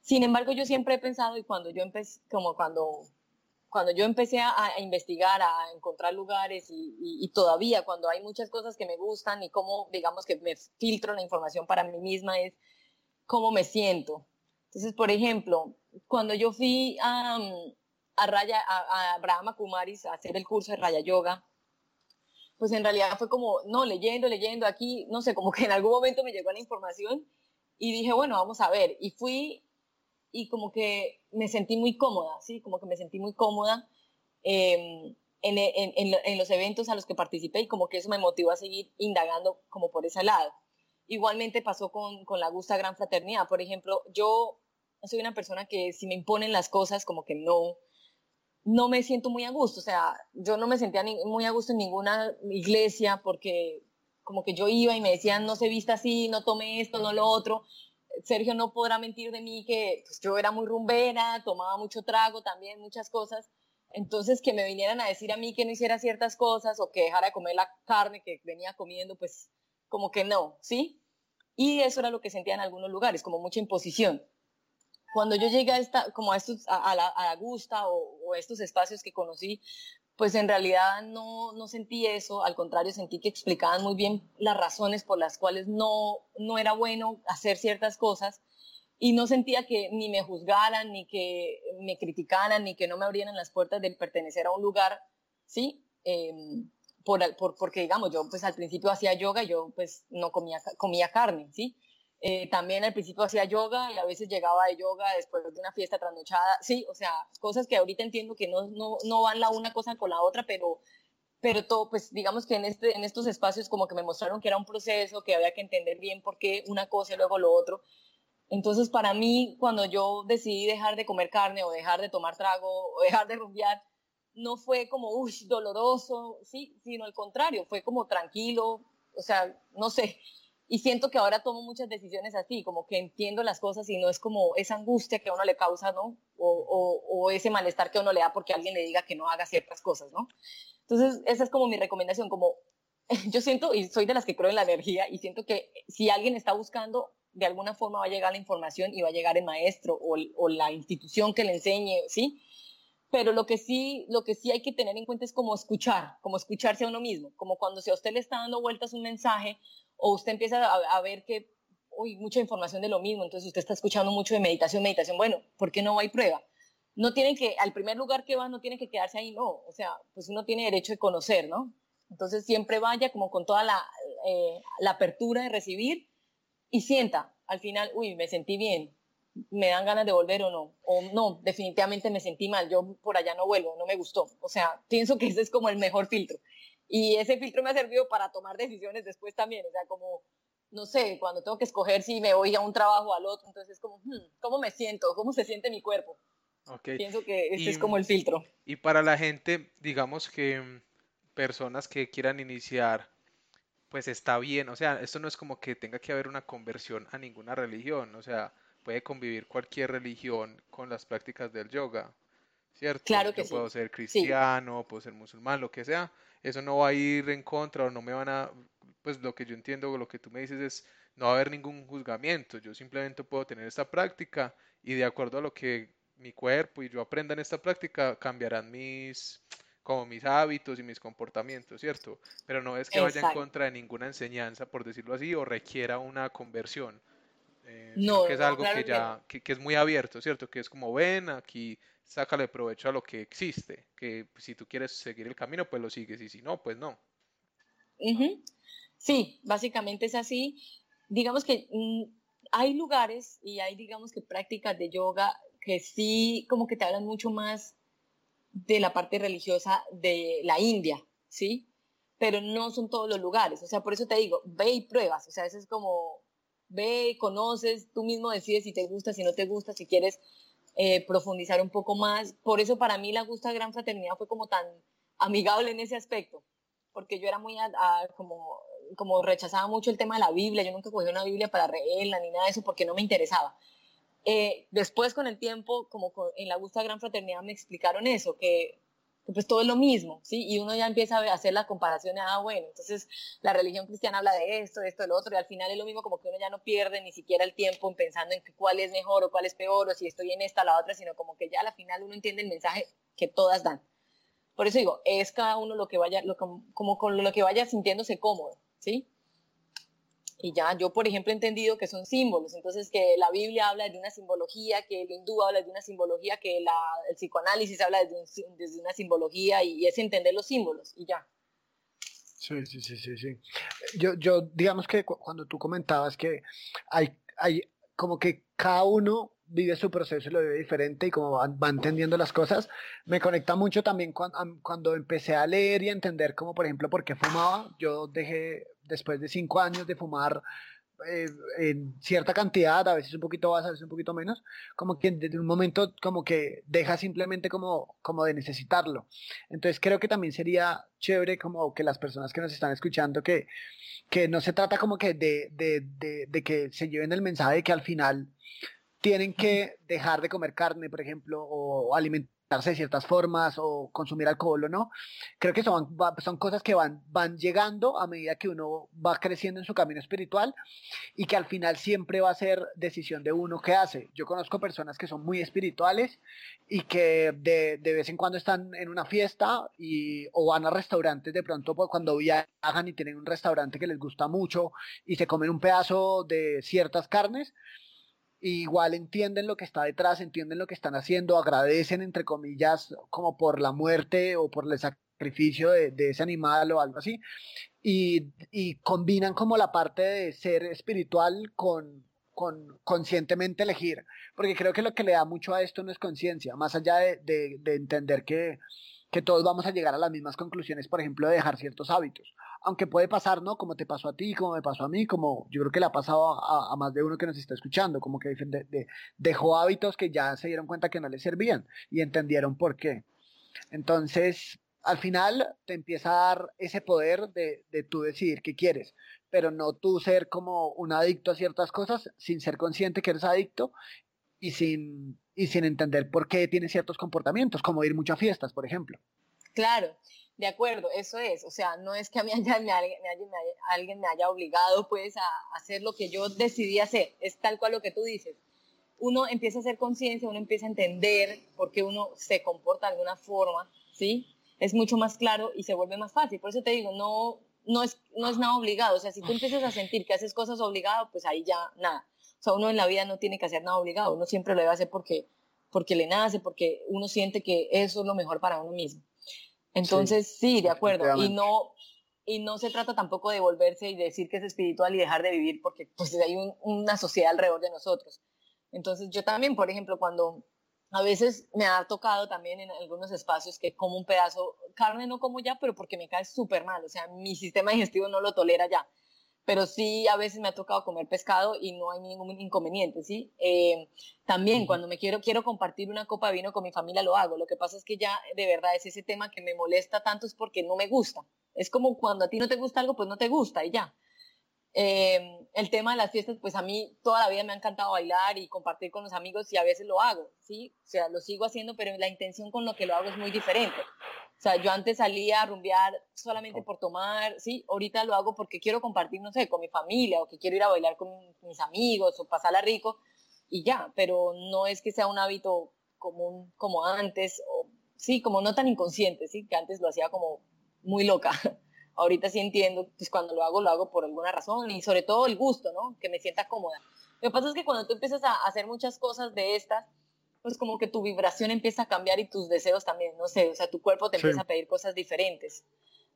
Sin embargo, yo siempre he pensado y cuando yo empecé, como cuando cuando yo empecé a, investigar, a encontrar lugares y, todavía cuando hay muchas cosas que me gustan y cómo, digamos, que me filtro la información para mí misma es cómo me siento. Entonces, por ejemplo, cuando yo fui a, Raya, a, a Brahma Kumaris a hacer el curso de Raya Yoga, pues en realidad fue como, no, leyendo, leyendo aquí, no sé, como que en algún momento me llegó la información y dije, bueno, vamos a ver. Y fui y como que me sentí muy cómoda, ¿sí? Como que me sentí muy cómoda em, en, en, en, los eventos a los que participé y como que eso me motivó a seguir indagando como por ese lado. Igualmente pasó con, con la Gusta Gran Fraternidad. Por ejemplo, yo soy una persona que si me imponen las cosas como que no, no me siento muy a gusto. O sea, yo no me sentía muy a gusto en ninguna iglesia porque como que yo iba y me decían no se vista así, no tome esto, no lo otro. Sergio no podrá mentir de mí que pues, yo era muy rumbera, tomaba mucho trago también, muchas cosas. Entonces, que me vinieran a decir a mí que no hiciera ciertas cosas o que dejara de comer la carne que venía comiendo, pues como que no, ¿sí? Y eso era lo que sentía en algunos lugares, como mucha imposición. Cuando yo llegué a, esta, como a, estos, a, la, a Gusta o, o estos espacios que conocí, pues en realidad no, no sentí eso, al contrario, sentí que explicaban muy bien las razones por las cuales no, no era bueno hacer ciertas cosas y no sentía que ni me juzgaran, ni que me criticaran, ni que no me abrieran las puertas de pertenecer a un lugar, ¿sí? Em, por, por, porque, digamos, yo pues al principio hacía yoga yo pues no comía, comía carne, ¿sí? Eh, también al principio hacía yoga y a veces llegaba de yoga después de una fiesta trasnochada. Sí, o sea, cosas que ahorita entiendo que no, no, no van la una cosa con la otra, pero, pero todo, pues digamos que en, este, en estos espacios como que me mostraron que era un proceso, que había que entender bien por qué una cosa y luego lo otro. Entonces, para mí, cuando yo decidí dejar de comer carne o dejar de tomar trago o dejar de rumbear, no fue como, uy, doloroso, sí, sino al contrario, fue como tranquilo, o sea, no sé, y siento que ahora tomo muchas decisiones así, como que entiendo las cosas y no es como esa angustia que a uno le causa, ¿no? O, ese malestar que uno le da porque alguien le diga que no haga ciertas cosas, ¿no? Entonces, esa es como mi recomendación, como [laughs] yo siento, y soy de las que creo en la energía, y siento que si alguien está buscando, de alguna forma va a llegar la información y va a llegar el maestro o, o la institución que le enseñe, ¿sí? pero lo que sí lo que sí hay que tener en cuenta es como escuchar, como escucharse a uno mismo, como cuando si a usted le está dando vueltas un mensaje o usted empieza a, ver que uy, mucha información de lo mismo, entonces usted está escuchando mucho de meditación, meditación, bueno, ¿por qué no va y prueba? No tienen que, al primer lugar que va, no tiene que quedarse ahí, no, o sea, pues uno tiene derecho de conocer, ¿no? Entonces siempre vaya como con toda eh, la apertura de recibir y sienta, al final, uy, me sentí bien, me dan ganas de volver o no, o no, definitivamente me sentí mal, yo por allá no vuelvo, no me gustó. O sea, pienso que ese es como el mejor filtro. Y ese filtro me ha servido para tomar decisiones después también, o sea, como, no sé, cuando tengo que escoger si me voy a un trabajo o al otro, entonces es como, hmm, ¿cómo me siento? ¿Cómo se siente mi cuerpo? Okay. Pienso que ese es como el filtro. Y para la gente, digamos que mm, personas que quieran iniciar, pues está bien, o sea, esto no es como que tenga que haber una conversión a ninguna religión, o sea, puede convivir cualquier religión con las prácticas del yoga, ¿cierto? Claro que Yo puedo ser cristiano, puedo ser musulmán, lo que sea. Eso no va a ir en contra o no me van a, pues lo que yo entiendo, lo que tú me dices es, no va a haber ningún juzgamiento. Yo simplemente puedo tener esta práctica y de acuerdo a lo que mi cuerpo y yo aprenda en esta práctica, cambiarán mis como mis hábitos y mis comportamientos, ¿cierto? Pero no es que vaya en contra de ninguna enseñanza, por decirlo así, o requiera una conversión. Eh, no, que es algo que ya, que, es muy abierto, ¿cierto? Que es como ven, aquí sácale provecho a lo que existe, que si tú quieres seguir el camino, pues lo sigues, y si no, pues no. Sí, básicamente es así. Digamos que mm, hay lugares y hay, digamos que prácticas de yoga que sí como que te hablan mucho más de la parte religiosa de la India, ¿sí? Pero no son todos los lugares. O sea, por eso te digo, ve y pruebas. O sea, eso es como ve, conoces, tú mismo decides si te gusta, si no te gusta, si quieres eh, profundizar un poco más. Por eso para mí la Gusta Gran Fraternidad fue como tan amigable en ese aspecto, porque yo era muy como, como rechazaba mucho el tema de la Biblia, yo nunca cogí una Biblia para leerla ni nada de eso porque no me interesaba. Eh, después con el tiempo, como en la Gusta Gran Fraternidad me explicaron eso, que pues todo es lo mismo, ¿sí? Y uno ya empieza a hacer la comparación, ah, bueno, entonces la religión cristiana habla de esto, de esto, de lo otro, y al final es lo mismo como que uno ya no pierde ni siquiera el tiempo en pensando en cuál es mejor o cuál es peor, o si estoy en esta o la otra, sino como que ya al final uno entiende el mensaje que todas dan. Por eso digo, es cada uno lo que vaya, lo, como con lo que vaya sintiéndose cómodo, ¿sí? Y ya yo, por ejemplo, he entendido que son símbolos, entonces que la Biblia habla de una simbología, que el hindú habla de una simbología, que la, el psicoanálisis habla de, una simbología y es entender los símbolos y ya. Sí, sí, sí, sí, sí. Yo, yo digamos que cuando tú comentabas que hay, hay como que cada uno vive su proceso y lo vive diferente y como va, entendiendo las cosas, me conecta mucho también cuando, cuando, empecé a leer y a entender como por ejemplo por qué fumaba. Yo dejé después de cinco años de fumar eh, en cierta cantidad, a veces un poquito más, a veces un poquito menos, como que desde un momento como que deja simplemente como, como de necesitarlo. Entonces creo que también sería chévere como que las personas que nos están escuchando que, que no se trata como que de, de, de, de que se lleven el mensaje de que al final tienen que dejar de comer carne, por ejemplo, o alimentarse de ciertas formas, o consumir alcohol o no. Creo que son, son cosas que van, van llegando a medida que uno va creciendo en su camino espiritual y que al final siempre va a ser decisión de uno que hace. Yo conozco personas que son muy espirituales y que de, de vez en cuando están en una fiesta y, o van a restaurantes de pronto pues, cuando viajan y tienen un restaurante que les gusta mucho y se comen un pedazo de ciertas carnes igual entienden lo que está detrás, entienden lo que están haciendo, agradecen, entre comillas, como por la muerte o por el sacrificio de, ese animal o algo así, y, y, combinan como la parte de ser espiritual con, con conscientemente elegir, porque creo que lo que le da mucho a esto no es conciencia, más allá de, de, de entender que, que todos vamos a llegar a las mismas conclusiones, por ejemplo, de dejar ciertos hábitos aunque puede pasar, ¿no? Como te pasó a ti, como me pasó a mí, como yo creo que le ha pasado a, más de uno que nos está escuchando, como que dejó hábitos que ya se dieron cuenta que no le servían y entendieron por qué. Entonces, al final te empieza a dar ese poder de, tú decidir qué quieres, pero no tú ser como un adicto a ciertas cosas sin ser consciente que eres adicto y sin, y sin entender por qué tienes ciertos comportamientos, como ir mucho a fiestas, por ejemplo. Claro, de acuerdo, eso es. O sea, no es que a mí [laughs] alguien me haya obligado pues a hacer lo que yo decidí hacer. Es tal cual lo que tú dices. Uno empieza a hacer conciencia, uno empieza a entender por qué uno se comporta de alguna forma, ¿sí? Es mucho más claro y se vuelve más fácil. Por eso te digo, no, no, es, no es nada obligado. O sea, si tú empiezas a sentir que haces cosas obligadas, pues ahí ya nada. O sea, uno en la vida no tiene que hacer nada obligado. Uno siempre lo debe hacer porque, porque le nace, porque uno siente que eso es lo mejor para uno mismo. Entonces, sí, de acuerdo. Y no, y no se trata tampoco de volverse y decir que es espiritual y dejar de vivir, porque pues hay una sociedad alrededor de nosotros. Entonces, yo también, por ejemplo, cuando a veces me ha tocado también en algunos espacios que como un pedazo, carne no como ya, pero porque me cae súper mal, o sea, mi sistema digestivo no lo tolera ya pero sí a veces me ha tocado comer pescado y no hay ningún inconveniente, ¿sí? Eh, también cuando me quiero, quiero compartir una copa de vino con mi familia lo hago, lo que pasa es que ya de verdad es ese tema que me molesta tanto es porque no me gusta, es como cuando a ti no te gusta algo, pues no te gusta y ya. Eh, el tema de las fiestas, pues a mí toda la vida me ha encantado bailar y compartir con los amigos y a veces lo hago, ¿sí? O sea, lo sigo haciendo, pero la intención con lo que lo hago es muy diferente. O sea, yo antes salía a rumbear solamente por tomar, sí, ahorita lo hago porque quiero compartir, no sé, con mi familia o que quiero ir a bailar con mis amigos o pasarla rico y ya, pero no es que sea un hábito común como antes, o, sí, como no tan inconsciente, sí, que antes lo hacía como muy loca. [laughs] ahorita sí entiendo, pues cuando lo hago, lo hago por alguna razón y sobre todo el gusto, ¿no? Que me sienta cómoda. Lo que pasa es que cuando tú empiezas a hacer muchas cosas de estas, pues como que tu vibración empieza a cambiar y tus deseos también, no sé, o sea, tu cuerpo te empieza a pedir cosas diferentes.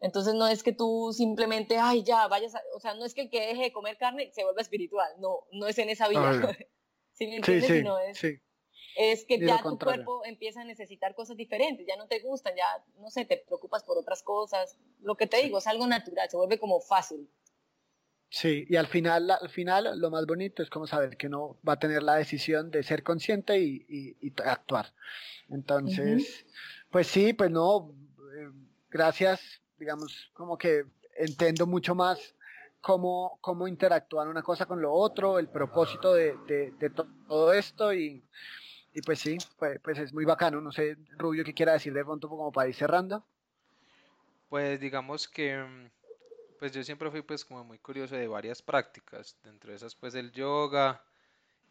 Entonces no es que tú simplemente, ay, ya, vayas a, o sea, no es que el que deje de comer carne se vuelva espiritual, no, no es en esa vida. [laughs] ¿Sí me entiendes? Sí, sí, es, es que ya tu cuerpo empieza a necesitar cosas diferentes, ya no te gustan, ya, no sé, te preocupas por otras cosas. Lo que te digo, es algo natural, se vuelve como fácil. Sí, y al final, al final lo más bonito es como saber que uno va a tener la decisión de ser consciente y, actuar. Entonces, pues sí, pues no, eh, gracias, digamos, como que entiendo mucho más cómo, cómo interactuar una cosa con lo otro, el propósito de, de, todo esto y, y pues sí, pues, pues, es muy bacano. No sé, Rubio, ¿qué quiera decir de pronto como para ir cerrando? Pues digamos que mm, pues yo siempre fui pues como muy curioso de varias prácticas, dentro de esas pues el yoga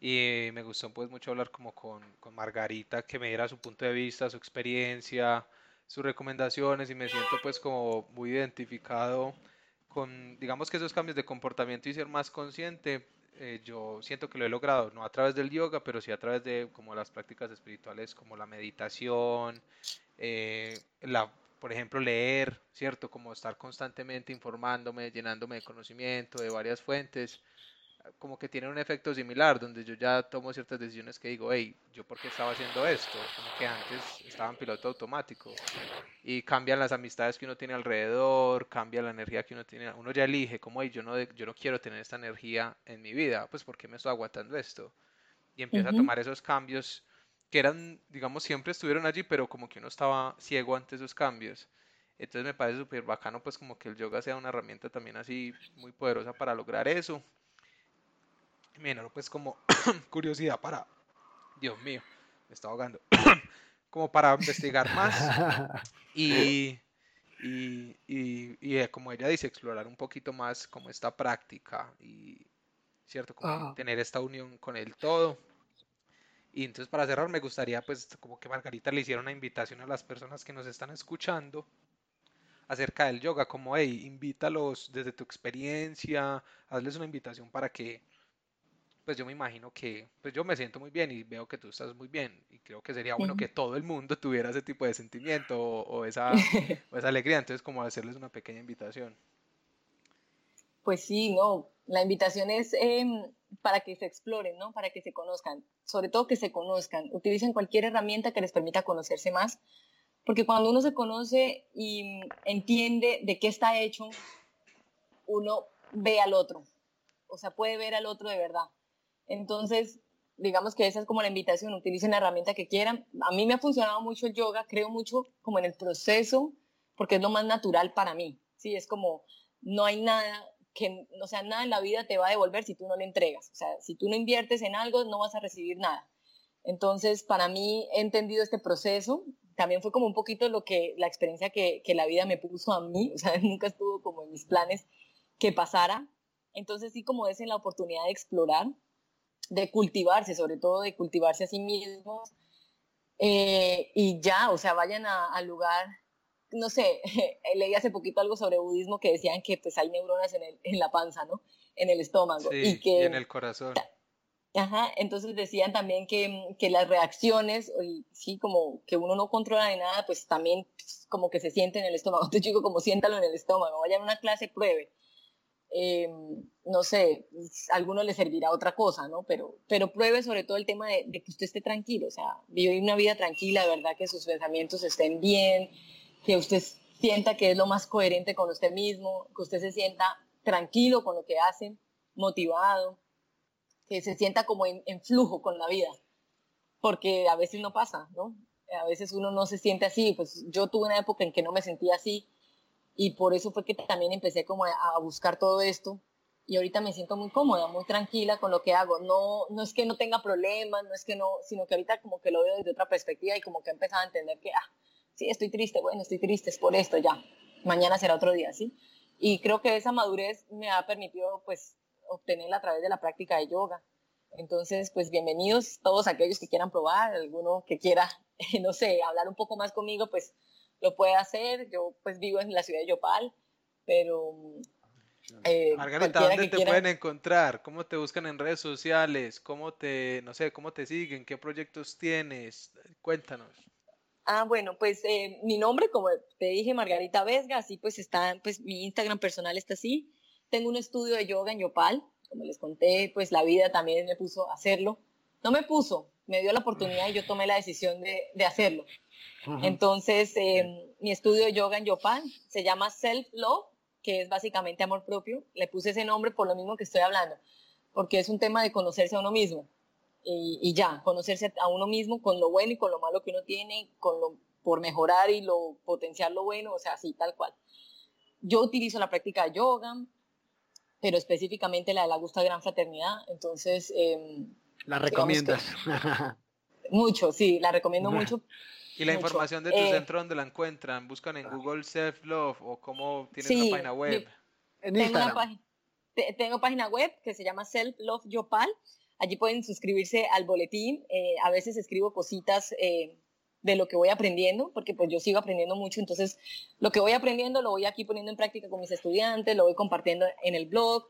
y me gustó pues mucho hablar como con, con Margarita que me diera su punto de vista, su experiencia, sus recomendaciones y me siento pues como muy identificado con digamos que esos cambios de comportamiento y ser más consciente eh, yo siento que lo he logrado, no a través del yoga, pero sí a través de como las prácticas espirituales como la meditación, eh, la por ejemplo, leer, ¿cierto? Como estar constantemente informándome, llenándome de conocimiento de varias fuentes, como que tiene un efecto similar, donde yo ya tomo ciertas decisiones que digo, hey, ¿yo por qué estaba haciendo esto? Como que antes estaba en piloto automático. Y cambian las amistades que uno tiene alrededor, cambia la energía que uno tiene. Uno ya elige, como, hey, yo no, yo no quiero tener esta energía en mi vida, pues ¿por qué me estoy aguantando esto? Y empieza a tomar esos cambios que eran, digamos, siempre estuvieron allí, pero como que uno estaba ciego ante esos cambios. Entonces me parece súper bacano, pues como que el yoga sea una herramienta también así muy poderosa para lograr eso. Me pues como [coughs] curiosidad para, Dios mío, me está ahogando, [coughs] como para investigar más [laughs] y, y, y, y, eh, como ella dice, explorar un poquito más como esta práctica y, ¿cierto? Como tener esta unión con el todo. Y entonces para cerrar me gustaría pues como que Margarita le hiciera una invitación a las personas que nos están escuchando acerca del yoga, como hey, invítalos desde tu experiencia, hazles una invitación para que pues yo me imagino que pues yo me siento muy bien y veo que tú estás muy bien y creo que sería bueno que todo el mundo [laughs] tuviera ese tipo de sentimiento o, esa, [laughs] o esa alegría, entonces como hacerles una pequeña invitación. Pues sí, no, la invitación es em, para que se exploren, ¿no? Para que se conozcan, sobre todo que se conozcan, utilicen cualquier herramienta que les permita conocerse más, porque cuando uno se conoce y entiende de qué está hecho, uno ve al otro, o sea, puede ver al otro de verdad. Entonces, digamos que esa es como la invitación, utilicen la herramienta que quieran. A mí me ha funcionado mucho el yoga, creo mucho como en el proceso porque es lo más natural para mí, ¿sí? Es como, no hay nada que, o sea, nada en la vida te va a devolver si tú no le entregas. O sea, si tú no inviertes en algo, no vas a recibir nada. Entonces, para mí, he entendido este proceso. También fue como un poquito lo que, la experiencia que, que la vida me puso a mí. O sea, [laughs] nunca estuvo como en mis planes que pasara. Entonces, sí, como es en la oportunidad de explorar, de cultivarse, sobre todo de cultivarse a sí mismos. Eh, y ya, o sea, vayan al lugar no sé, [laughs] leí hace poquito algo sobre budismo que decían que pues hay neuronas en, el, en la panza, ¿no? En el estómago. y, que, en el corazón. Ajá, entonces decían también que, que las reacciones, sí, como que uno no controla de nada, pues también pues, como que se siente en el estómago. [laughs] Entonces chico, como siéntalo en el estómago, vayan a una clase, pruebe. Em, no sé, a alguno le servirá otra cosa, ¿no? Pero, pero pruebe sobre todo el tema de, de que usted esté tranquilo, o sea, vive una vida tranquila, de verdad que sus pensamientos estén bien, que usted sienta que es lo más coherente con usted mismo, que usted se sienta tranquilo con lo que hace, motivado, que se sienta como en, flujo con la vida, porque a veces no pasa, ¿no? A veces uno no se siente así, pues yo tuve una época en que no me sentía así y por eso fue que también empecé como a, buscar todo esto y ahorita me siento muy cómoda, muy tranquila con lo que hago. No, no es que no tenga problemas, no es que no, sino que ahorita como que lo veo desde otra perspectiva y como que he empezado a entender que, ah, sí, estoy triste, bueno, estoy triste, es por esto, ya, mañana será otro día, ¿sí? Y creo que esa madurez me ha permitido, pues, obtenerla a través de la práctica de yoga. Entonces, pues, bienvenidos todos aquellos que quieran probar, alguno que quiera, [laughs] no sé, hablar un poco más conmigo, pues, lo puede hacer. Yo, pues, vivo en la ciudad de Yopal, pero... Eh, Margarita, ¿dónde te pueden encontrar? ¿Cómo te buscan en redes sociales? ¿Cómo te, no sé, cómo te siguen? ¿Qué proyectos tienes? Cuéntanos. Ah, bueno, pues eh, mi nombre, como te dije, Margarita Vesga, así pues está, pues mi Instagram personal está así. Tengo un estudio de yoga en Yopal, como les conté, pues la vida también me puso a hacerlo. No me puso, me dio la oportunidad y yo tomé la decisión de, de hacerlo. Entonces, em, mi estudio de yoga en Yopal se llama Self Love, que es básicamente amor propio. Le puse ese nombre por lo mismo que estoy hablando, porque es un tema de conocerse a uno mismo y, ya, conocerse a uno mismo con lo bueno y con lo malo que uno tiene, con lo por mejorar y lo potenciar lo bueno, o sea, así tal cual. Yo utilizo la práctica de yoga, pero específicamente la de la Gusta Gran Fraternidad, entonces... Em, la recomiendas. [laughs] mucho, sí, la recomiendo mucho. ¿Y la información de tu eh, centro dónde la encuentran? ¿Buscan en Google Self Love o cómo tienes una página web? en Instagram. tengo página web que se llama Self Love Yopal Allí pueden suscribirse al boletín. Eh, a veces escribo cositas eh, de lo que voy aprendiendo, porque pues yo sigo aprendiendo mucho. Entonces, lo que voy aprendiendo lo voy aquí poniendo en práctica con mis estudiantes, lo voy compartiendo en el blog.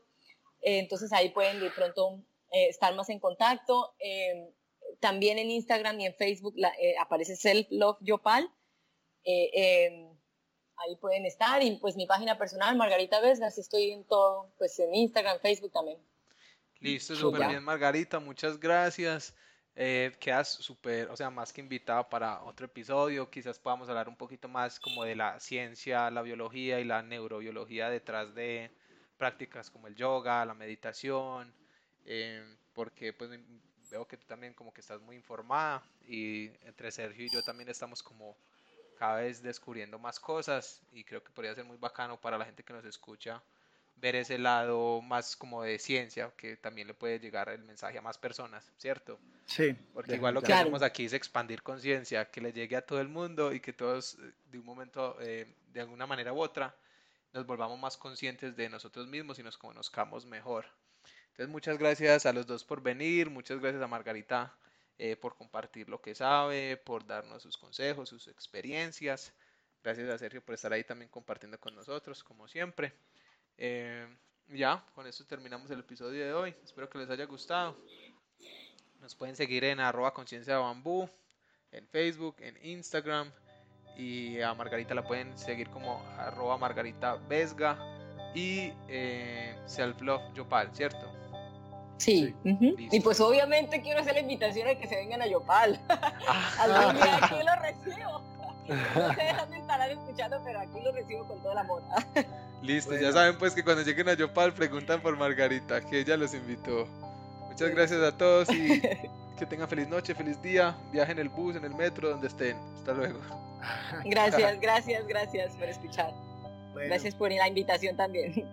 Eh, entonces, ahí pueden de pronto estar más en contacto. también en Instagram y en Facebook aparece Self Love Yopal. Ahí pueden estar. Y pues mi página personal, Margarita Vesgas, estoy en todo, pues en Instagram, Facebook también. Listo, súper bien, Margarita, muchas gracias. Eh, quedas súper, o sea, más que invitada para otro episodio. Quizás podamos hablar un poquito más como de la ciencia, la biología y la neurobiología detrás de prácticas como el yoga, la meditación, eh, porque pues veo que tú también como que estás muy informada y entre Sergio y yo también estamos como cada vez descubriendo más cosas y creo que podría ser muy bacano para la gente que nos escucha ver ese lado más como de ciencia, que también le puede llegar el mensaje a más personas, ¿cierto? Sí. Porque igual lo que hacemos aquí es expandir conciencia, que le llegue a todo el mundo y que todos eh, de un momento, eh, de alguna manera u otra, nos volvamos más conscientes de nosotros mismos y nos conozcamos mejor. Entonces muchas gracias a los dos por venir, muchas gracias a Margarita eh, por compartir lo que sabe, por darnos sus consejos, sus experiencias. Gracias a Sergio por estar ahí también compartiendo con nosotros, como siempre. Eh, ya, con esto terminamos el episodio de hoy. Espero que les haya gustado. Nos pueden seguir en arroba conciencia de bambú, en Facebook, en Instagram. Y a Margarita la pueden seguir como arroba margarita vesga y eh, self love yopal, ¿cierto? Sí, y pues obviamente quiero hacer la invitación a que se vengan a Yopal. [laughs] Algún día aquí lo recibo. No sé dónde estarán escuchando, pero aquí lo recibo con toda la amor. [laughs] Listo, ya saben pues que cuando lleguen a Yopal preguntan por Margarita, que ella los invitó. Muchas gracias a todos y [laughs] que tengan feliz noche, feliz día, viajen en el bus, en el metro, donde estén. Hasta luego. [laughs] Gracias, gracias, gracias por escuchar. Gracias por la invitación también.